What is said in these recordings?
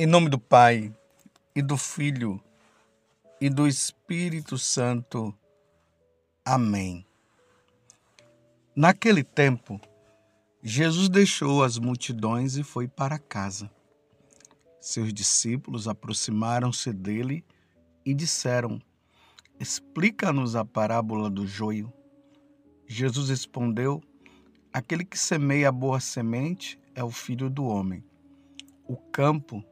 Em nome do Pai, e do Filho, e do Espírito Santo. Amém. Naquele tempo, Jesus deixou as multidões e foi para casa. Seus discípulos aproximaram-se dele e disseram: Explica-nos a parábola do joio. Jesus respondeu: Aquele que semeia a boa semente é o filho do homem. O campo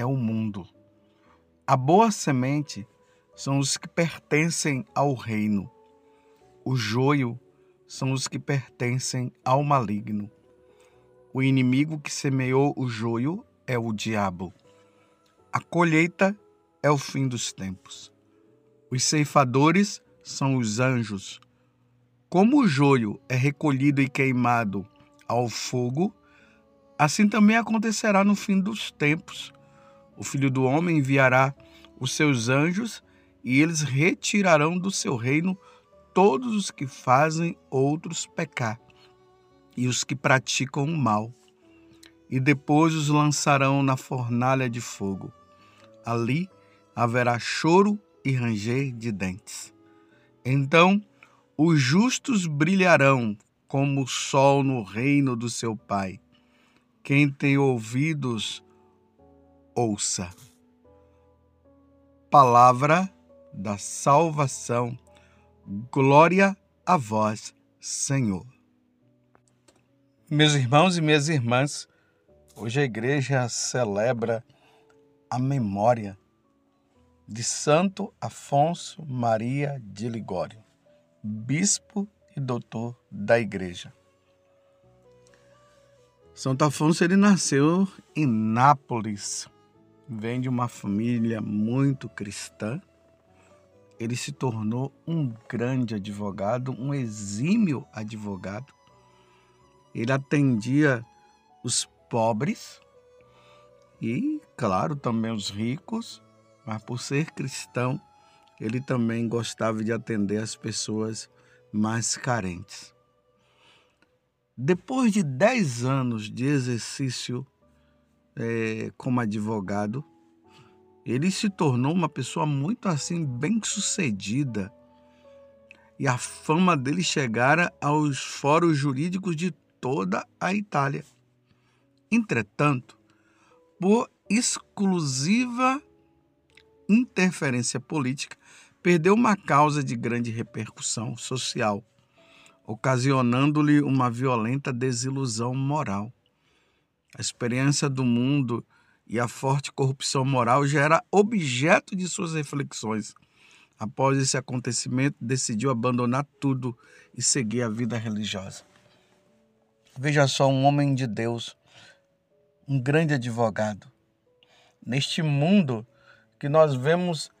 é o mundo. A boa semente são os que pertencem ao reino. O joio são os que pertencem ao maligno. O inimigo que semeou o joio é o diabo. A colheita é o fim dos tempos. Os ceifadores são os anjos. Como o joio é recolhido e queimado ao fogo, assim também acontecerá no fim dos tempos. O Filho do Homem enviará os seus anjos e eles retirarão do seu reino todos os que fazem outros pecar e os que praticam o mal, e depois os lançarão na fornalha de fogo. Ali haverá choro e ranger de dentes. Então os justos brilharão como o sol no reino do seu Pai. Quem tem ouvidos, ouça. Palavra da salvação. Glória a vós, Senhor. Meus irmãos e minhas irmãs, hoje a igreja celebra a memória de Santo Afonso Maria de Ligório, bispo e doutor da igreja. Santo Afonso ele nasceu em Nápoles, vem de uma família muito cristã. Ele se tornou um grande advogado, um exímio advogado. Ele atendia os pobres e, claro, também os ricos, mas por ser cristão, ele também gostava de atender as pessoas mais carentes. Depois de 10 anos de exercício é, como advogado, ele se tornou uma pessoa muito assim, bem sucedida. E a fama dele chegara aos fóruns jurídicos de toda a Itália. Entretanto, por exclusiva interferência política, perdeu uma causa de grande repercussão social ocasionando-lhe uma violenta desilusão moral. A experiência do mundo e a forte corrupção moral já era objeto de suas reflexões. Após esse acontecimento, decidiu abandonar tudo e seguir a vida religiosa. Veja só, um homem de Deus, um grande advogado. Neste mundo que nós vemos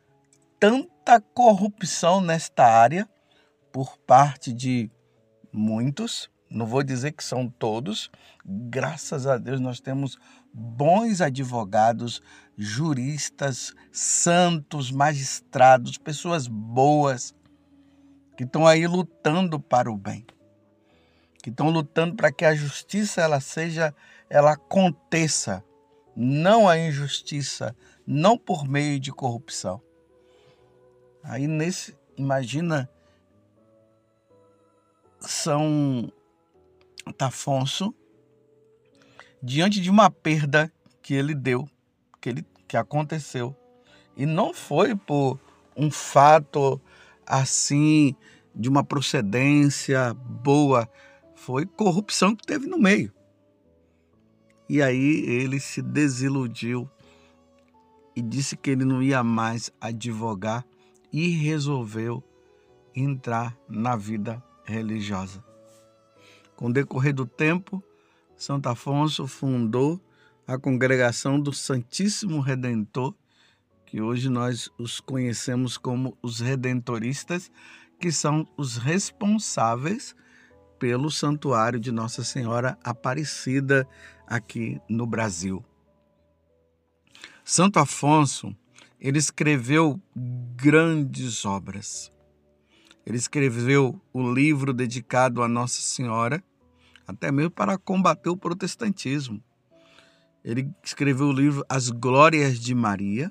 tanta corrupção nesta área por parte de muitos, não vou dizer que são todos, graças a Deus nós temos bons advogados, juristas, santos, magistrados, pessoas boas que estão aí lutando para o bem, que estão lutando para que a justiça ela seja, ela aconteça, não a injustiça, não por meio de corrupção. Aí nesse, imagina são Tafonso diante de uma perda que ele deu, que, ele, que aconteceu. E não foi por um fato assim, de uma procedência boa, foi corrupção que teve no meio. E aí ele se desiludiu e disse que ele não ia mais advogar e resolveu entrar na vida religiosa. Com o decorrer do tempo, Santo Afonso fundou a congregação do Santíssimo Redentor, que hoje nós os conhecemos como os redentoristas, que são os responsáveis pelo santuário de Nossa Senhora Aparecida aqui no Brasil. Santo Afonso, ele escreveu grandes obras. Ele escreveu o livro dedicado a Nossa Senhora, até mesmo para combater o protestantismo. Ele escreveu o livro As Glórias de Maria,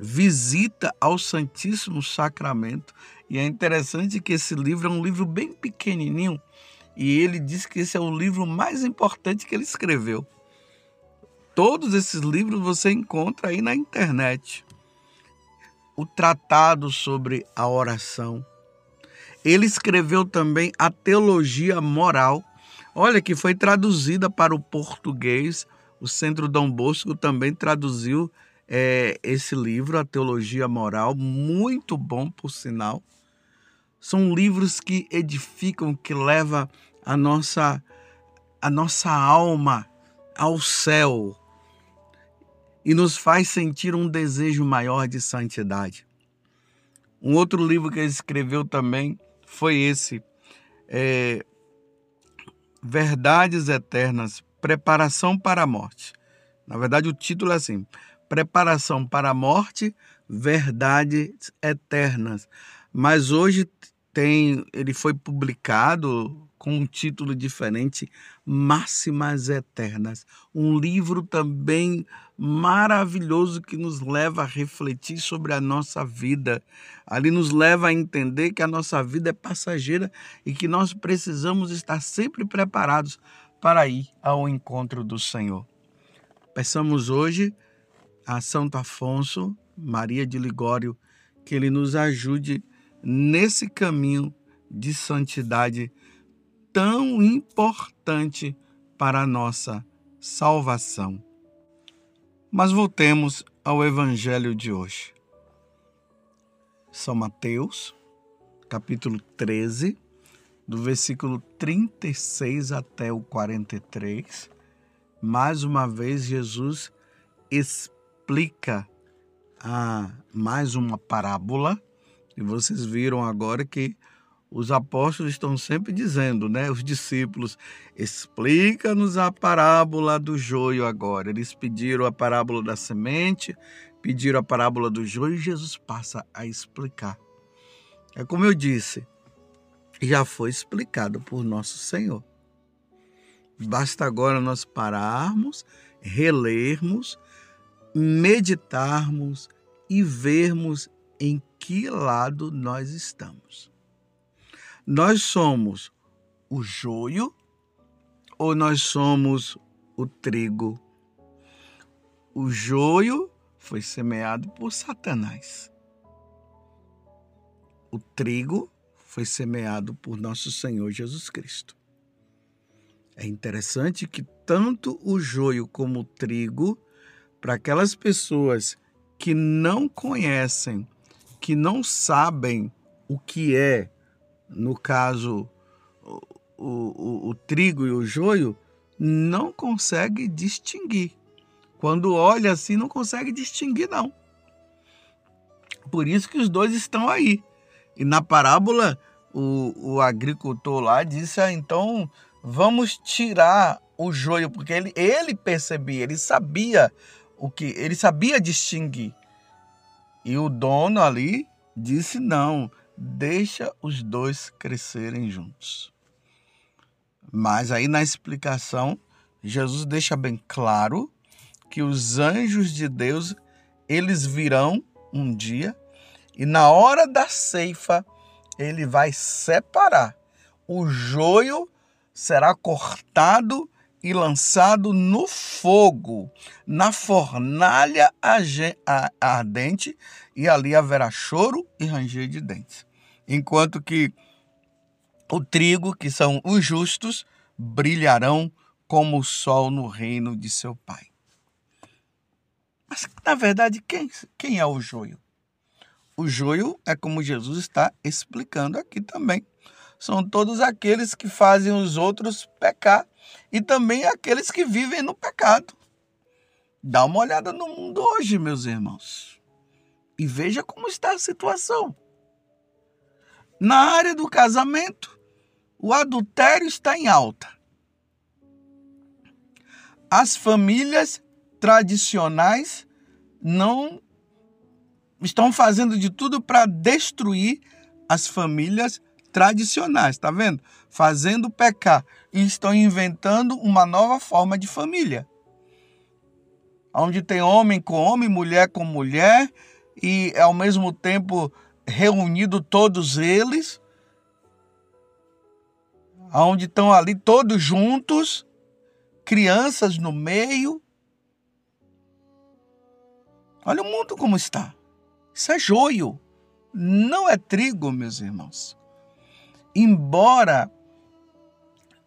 Visita ao Santíssimo Sacramento. E é interessante que esse livro é um livro bem pequenininho e ele diz que esse é o livro mais importante que ele escreveu. Todos esses livros você encontra aí na internet. O Tratado sobre a Oração. Ele escreveu também a Teologia Moral. Olha, que foi traduzida para o português. O Centro Dom Bosco também traduziu é, esse livro, A Teologia Moral, muito bom, por sinal. São livros que edificam, que levam a nossa, a nossa alma ao céu e nos faz sentir um desejo maior de santidade. Um outro livro que ele escreveu também foi esse, é, Verdades Eternas, Preparação para a Morte. Na verdade, o título é assim: Preparação para a Morte, Verdades Eternas. Mas hoje tem, ele foi publicado com um título diferente, Máximas Eternas. Um livro também maravilhoso que nos leva a refletir sobre a nossa vida. Ali nos leva a entender que a nossa vida é passageira e que nós precisamos estar sempre preparados para ir ao encontro do Senhor. Peçamos hoje a Santo Afonso, Maria de Ligório, que ele nos ajude nesse caminho de santidade tão importante para a nossa salvação. Mas voltemos ao evangelho de hoje. São Mateus, capítulo 13, do versículo 36 até o 43. Mais uma vez, Jesus explica a mais uma parábola e vocês viram agora que os apóstolos estão sempre dizendo, né? Os discípulos, explica-nos a parábola do joio agora. Eles pediram a parábola da semente, pediram a parábola do joio e Jesus passa a explicar. É como eu disse, já foi explicado por nosso Senhor. Basta agora nós pararmos, relermos, meditarmos e vermos em que lado nós estamos. Nós somos o joio ou nós somos o trigo? O joio foi semeado por Satanás. O trigo foi semeado por nosso Senhor Jesus Cristo. É interessante que tanto o joio como o trigo, para aquelas pessoas que não conhecem que não sabem o que é, no caso, o, o, o trigo e o joio, não consegue distinguir. Quando olha assim, não consegue distinguir, não. Por isso que os dois estão aí. E na parábola, o, o agricultor lá disse: ah, então vamos tirar o joio, porque ele, ele percebia, ele sabia o que, ele sabia distinguir. E o dono ali disse: não, deixa os dois crescerem juntos. Mas aí na explicação, Jesus deixa bem claro que os anjos de Deus, eles virão um dia e na hora da ceifa, ele vai separar. O joio será cortado e lançado no fogo, na fornalha ardente, e ali haverá choro e ranger de dentes. Enquanto que o trigo, que são os justos, brilharão como o sol no reino de seu Pai. Mas, na verdade, quem, quem é o joio? O joio é como Jesus está explicando aqui também. São todos aqueles que fazem os outros pecar e também aqueles que vivem no pecado. Dá uma olhada no mundo hoje, meus irmãos, e veja como está a situação. Na área do casamento, o adultério está em alta. As famílias tradicionais não estão fazendo de tudo para destruir as famílias tradicionais, tá vendo? Fazendo pecar e estão inventando uma nova forma de família. onde tem homem com homem, mulher com mulher, e ao mesmo tempo reunido todos eles, onde estão ali todos juntos, crianças no meio. Olha o mundo como está. Isso é joio, não é trigo, meus irmãos. Embora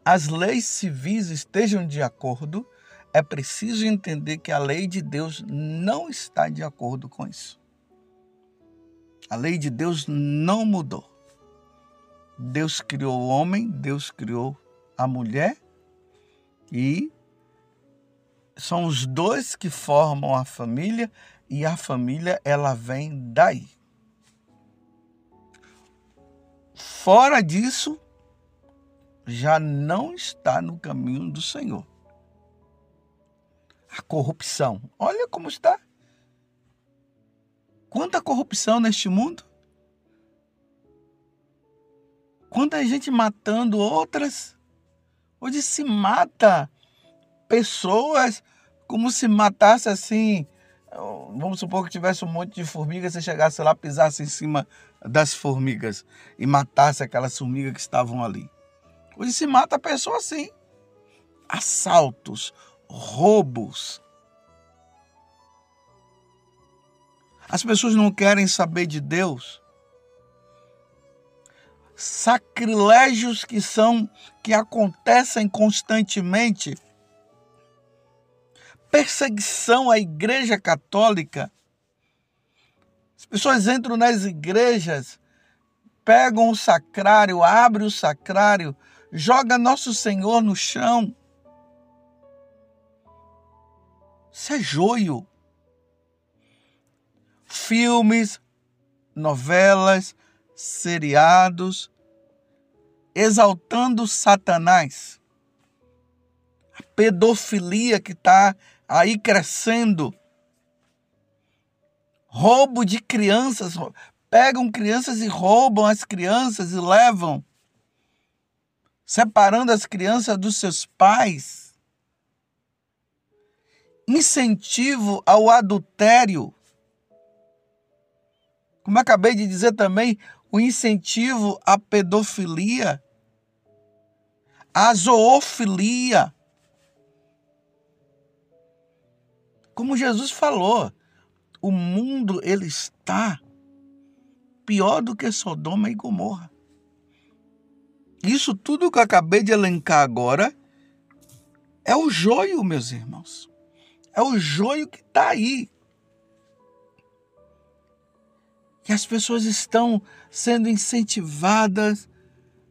as leis civis estejam de acordo, é preciso entender que a lei de Deus não está de acordo com isso. A lei de Deus não mudou. Deus criou o homem, Deus criou a mulher e são os dois que formam a família e a família ela vem daí. Fora disso, já não está no caminho do Senhor a corrupção. Olha como está. Quanta corrupção neste mundo. Quanta gente matando outras. Hoje se mata pessoas como se matasse assim. Vamos supor que tivesse um monte de formigas, você chegasse lá, pisasse em cima das formigas e matasse aquelas formigas que estavam ali. Hoje se mata a pessoa assim. Assaltos, roubos. As pessoas não querem saber de Deus. Sacrilégios que são que acontecem constantemente. Perseguição à Igreja Católica. As pessoas entram nas igrejas, pegam o sacrário, abrem o sacrário, joga nosso Senhor no chão Isso é joio. Filmes, novelas, seriados, exaltando Satanás. A pedofilia que está aí crescendo. Roubo de crianças. Pegam crianças e roubam as crianças e levam, separando as crianças dos seus pais incentivo ao adultério. Como eu acabei de dizer também, o incentivo à pedofilia, à zoofilia. Como Jesus falou, o mundo ele está pior do que Sodoma e Gomorra. Isso tudo que eu acabei de elencar agora é o joio, meus irmãos. É o joio que está aí. Que as pessoas estão sendo incentivadas,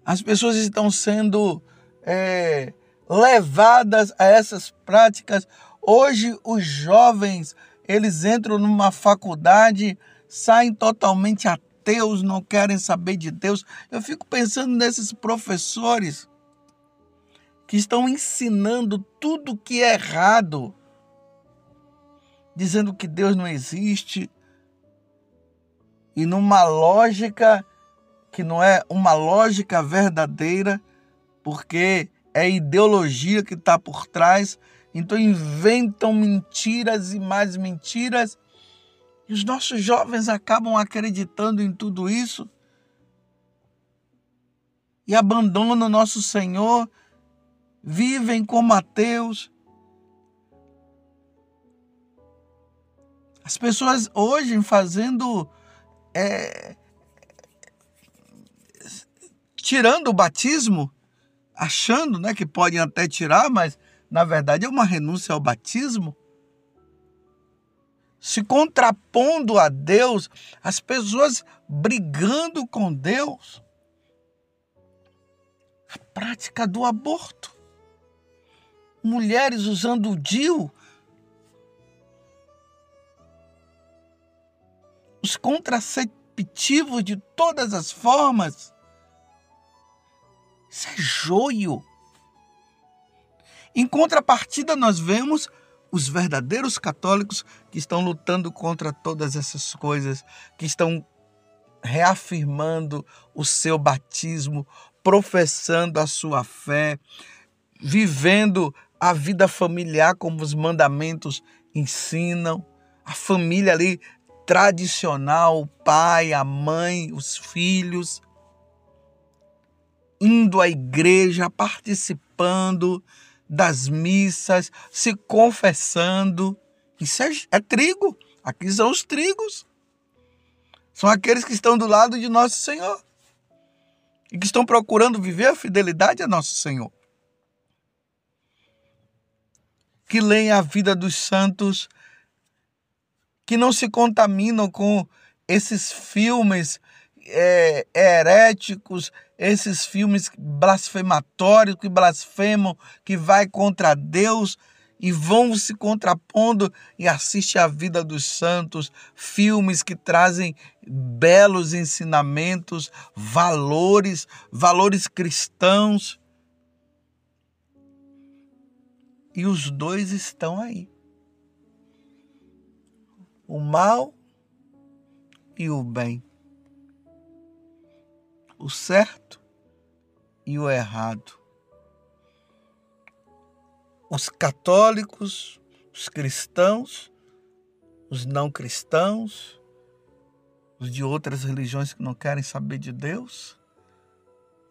as pessoas estão sendo é, levadas a essas práticas. Hoje, os jovens, eles entram numa faculdade, saem totalmente ateus, não querem saber de Deus. Eu fico pensando nesses professores que estão ensinando tudo que é errado dizendo que Deus não existe e numa lógica que não é uma lógica verdadeira, porque é ideologia que está por trás. Então inventam mentiras e mais mentiras. E os nossos jovens acabam acreditando em tudo isso e abandonam o nosso Senhor, vivem como ateus, As pessoas hoje fazendo. É, tirando o batismo, achando né, que podem até tirar, mas na verdade é uma renúncia ao batismo. Se contrapondo a Deus, as pessoas brigando com Deus. A prática do aborto. Mulheres usando o DIU os contraceptivos de todas as formas. Isso é joio. Em contrapartida, nós vemos os verdadeiros católicos que estão lutando contra todas essas coisas, que estão reafirmando o seu batismo, professando a sua fé, vivendo a vida familiar como os mandamentos ensinam, a família ali tradicional, o pai, a mãe, os filhos, indo à igreja, participando das missas, se confessando. Isso é, é trigo. Aqui são os trigos. São aqueles que estão do lado de nosso Senhor e que estão procurando viver a fidelidade a nosso Senhor. Que leem a vida dos santos, que não se contaminam com esses filmes é, heréticos, esses filmes blasfematórios que blasfemam, que vai contra Deus e vão se contrapondo e assiste a vida dos santos, filmes que trazem belos ensinamentos, valores, valores cristãos. E os dois estão aí. O mal e o bem. O certo e o errado os católicos, os cristãos, os não cristãos, os de outras religiões que não querem saber de Deus,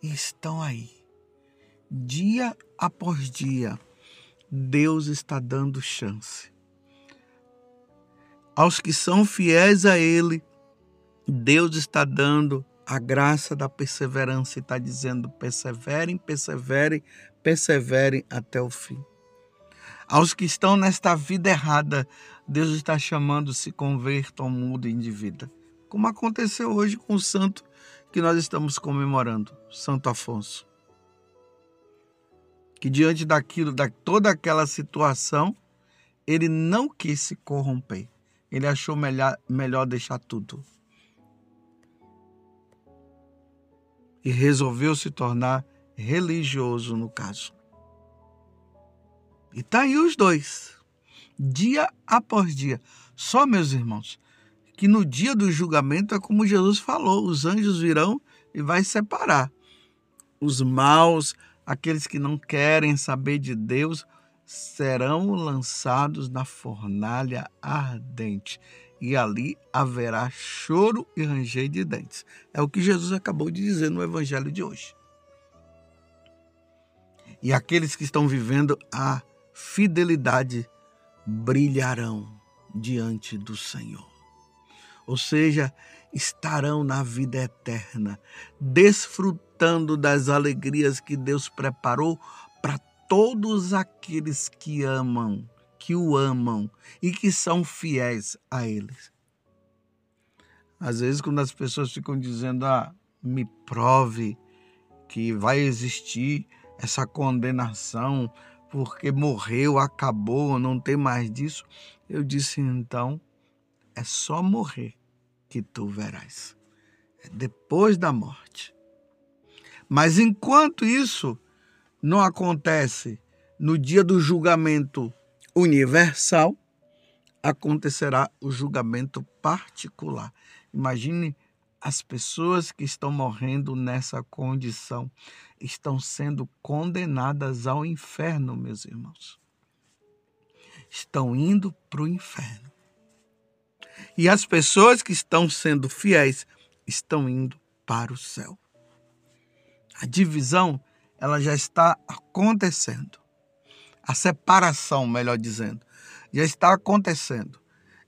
estão aí. Dia após dia, Deus está dando chance. Aos que são fiéis a Ele, Deus está dando a graça da perseverança e está dizendo: perseverem, perseverem, perseverem até o fim. Aos que estão nesta vida errada, Deus está chamando se convertam, mudem de vida. Como aconteceu hoje com o santo que nós estamos comemorando, Santo Afonso. Que diante daquilo, da toda aquela situação, ele não quis se corromper. Ele achou melhor, melhor deixar tudo. E resolveu se tornar religioso no caso. E tá aí os dois, dia após dia. Só, meus irmãos, que no dia do julgamento é como Jesus falou: os anjos virão e vai separar os maus, aqueles que não querem saber de Deus, serão lançados na fornalha ardente. E ali haverá choro e ranger de dentes. É o que Jesus acabou de dizer no evangelho de hoje. E aqueles que estão vivendo a fidelidade brilharão diante do Senhor. Ou seja, estarão na vida eterna, desfrutando das alegrias que Deus preparou para todos aqueles que amam, que o amam e que são fiéis a eles. Às vezes, quando as pessoas ficam dizendo, ah, me prove que vai existir essa condenação, porque morreu, acabou, não tem mais disso. Eu disse então, é só morrer que tu verás. É depois da morte. Mas enquanto isso não acontece no dia do julgamento universal, acontecerá o julgamento particular. Imagine as pessoas que estão morrendo nessa condição estão sendo condenadas ao inferno, meus irmãos. Estão indo para o inferno. E as pessoas que estão sendo fiéis estão indo para o céu. A divisão, ela já está acontecendo. A separação, melhor dizendo, já está acontecendo.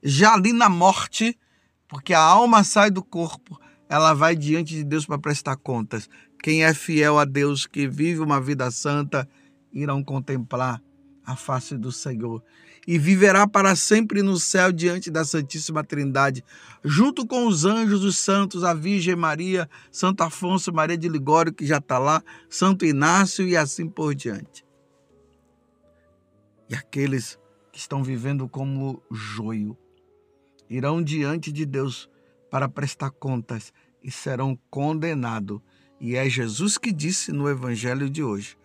Já ali na morte, porque a alma sai do corpo, ela vai diante de Deus para prestar contas. Quem é fiel a Deus, que vive uma vida santa, irão contemplar a face do Senhor e viverá para sempre no céu diante da Santíssima Trindade, junto com os anjos, os santos, a Virgem Maria, Santo Afonso, Maria de Ligório, que já está lá, Santo Inácio e assim por diante. E aqueles que estão vivendo como joio irão diante de Deus para prestar contas e serão condenados. E é Jesus que disse no evangelho de hoje: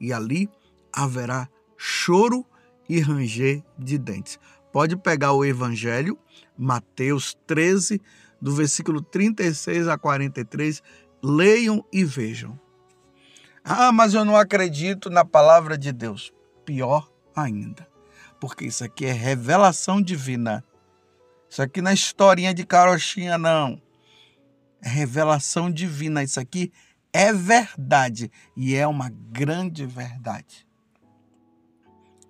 e ali haverá choro e ranger de dentes. Pode pegar o evangelho, Mateus 13, do versículo 36 a 43, leiam e vejam. Ah, mas eu não acredito na palavra de Deus. Pior ainda. porque isso aqui é revelação divina. Isso aqui não é historinha de carochinha, não. É revelação divina. Isso aqui é verdade e é uma grande verdade.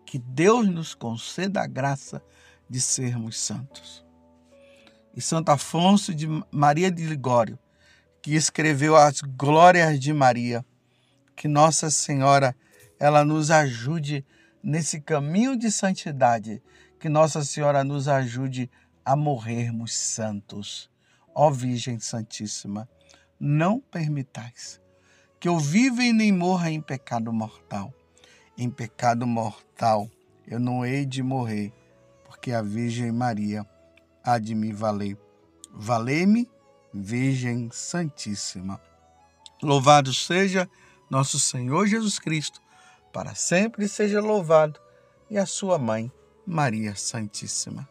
Que Deus nos conceda a graça de sermos santos. E Santo Afonso de Maria de Ligório, que escreveu as glórias de Maria, que Nossa Senhora ela nos ajude nesse caminho de santidade, que Nossa Senhora nos ajude a morrermos santos. Ó Virgem Santíssima, não permitais que eu viva e nem morra em pecado mortal. Em pecado mortal eu não hei de morrer, porque a Virgem Maria há de me valer. Valei-me, Virgem Santíssima. Louvado seja nosso Senhor Jesus Cristo, para sempre seja louvado, e a sua mãe, Maria Santíssima.